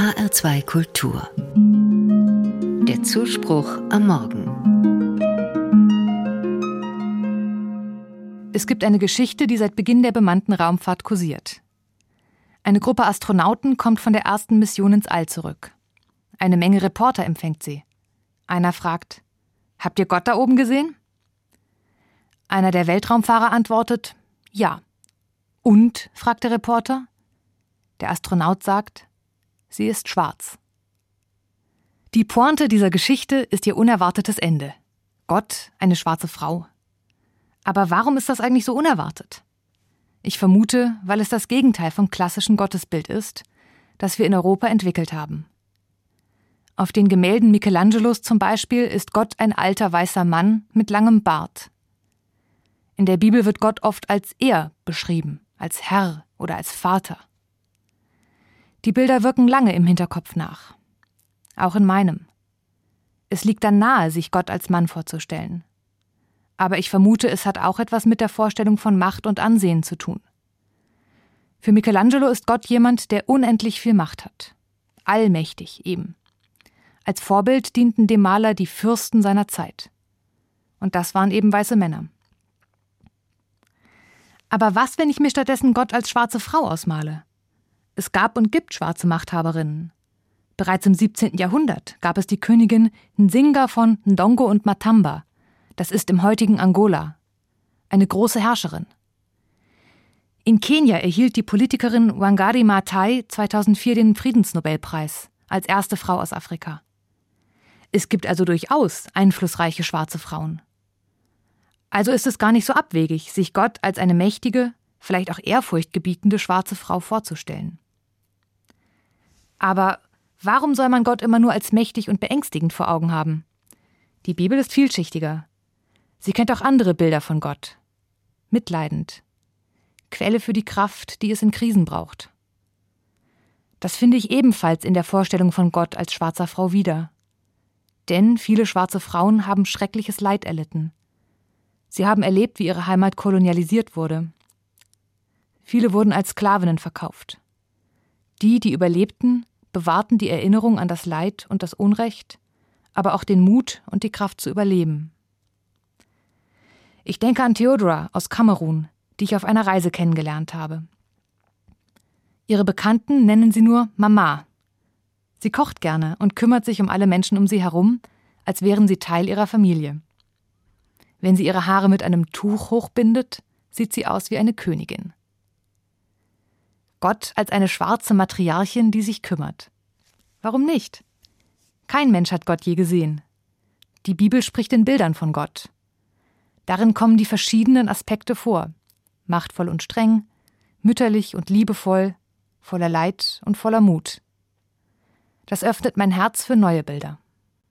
HR2 Kultur. Der Zuspruch am Morgen. Es gibt eine Geschichte, die seit Beginn der bemannten Raumfahrt kursiert. Eine Gruppe Astronauten kommt von der ersten Mission ins All zurück. Eine Menge Reporter empfängt sie. Einer fragt, Habt ihr Gott da oben gesehen? Einer der Weltraumfahrer antwortet, Ja. Und? fragt der Reporter. Der Astronaut sagt, sie ist schwarz. Die Pointe dieser Geschichte ist ihr unerwartetes Ende. Gott, eine schwarze Frau. Aber warum ist das eigentlich so unerwartet? Ich vermute, weil es das Gegenteil vom klassischen Gottesbild ist, das wir in Europa entwickelt haben. Auf den Gemälden Michelangelos zum Beispiel ist Gott ein alter weißer Mann mit langem Bart. In der Bibel wird Gott oft als er beschrieben, als Herr oder als Vater. Die Bilder wirken lange im Hinterkopf nach. Auch in meinem. Es liegt dann nahe, sich Gott als Mann vorzustellen. Aber ich vermute, es hat auch etwas mit der Vorstellung von Macht und Ansehen zu tun. Für Michelangelo ist Gott jemand, der unendlich viel Macht hat. Allmächtig eben. Als Vorbild dienten dem Maler die Fürsten seiner Zeit. Und das waren eben weiße Männer. Aber was, wenn ich mir stattdessen Gott als schwarze Frau ausmale? Es gab und gibt schwarze Machthaberinnen. Bereits im 17. Jahrhundert gab es die Königin Nzinga von Ndongo und Matamba. Das ist im heutigen Angola. Eine große Herrscherin. In Kenia erhielt die Politikerin Wangari Maathai 2004 den Friedensnobelpreis als erste Frau aus Afrika. Es gibt also durchaus einflussreiche schwarze Frauen. Also ist es gar nicht so abwegig, sich Gott als eine mächtige, vielleicht auch ehrfurchtgebietende schwarze Frau vorzustellen. Aber warum soll man Gott immer nur als mächtig und beängstigend vor Augen haben? Die Bibel ist vielschichtiger. Sie kennt auch andere Bilder von Gott. Mitleidend. Quelle für die Kraft, die es in Krisen braucht. Das finde ich ebenfalls in der Vorstellung von Gott als schwarzer Frau wieder. Denn viele schwarze Frauen haben schreckliches Leid erlitten. Sie haben erlebt, wie ihre Heimat kolonialisiert wurde. Viele wurden als Sklavinnen verkauft. Die, die überlebten, bewahrten die Erinnerung an das Leid und das Unrecht, aber auch den Mut und die Kraft zu überleben. Ich denke an Theodora aus Kamerun, die ich auf einer Reise kennengelernt habe. Ihre Bekannten nennen sie nur Mama. Sie kocht gerne und kümmert sich um alle Menschen um sie herum, als wären sie Teil ihrer Familie. Wenn sie ihre Haare mit einem Tuch hochbindet, sieht sie aus wie eine Königin. Gott als eine schwarze Matriarchin, die sich kümmert. Warum nicht? Kein Mensch hat Gott je gesehen. Die Bibel spricht in Bildern von Gott. Darin kommen die verschiedenen Aspekte vor. Machtvoll und streng, mütterlich und liebevoll, voller Leid und voller Mut. Das öffnet mein Herz für neue Bilder.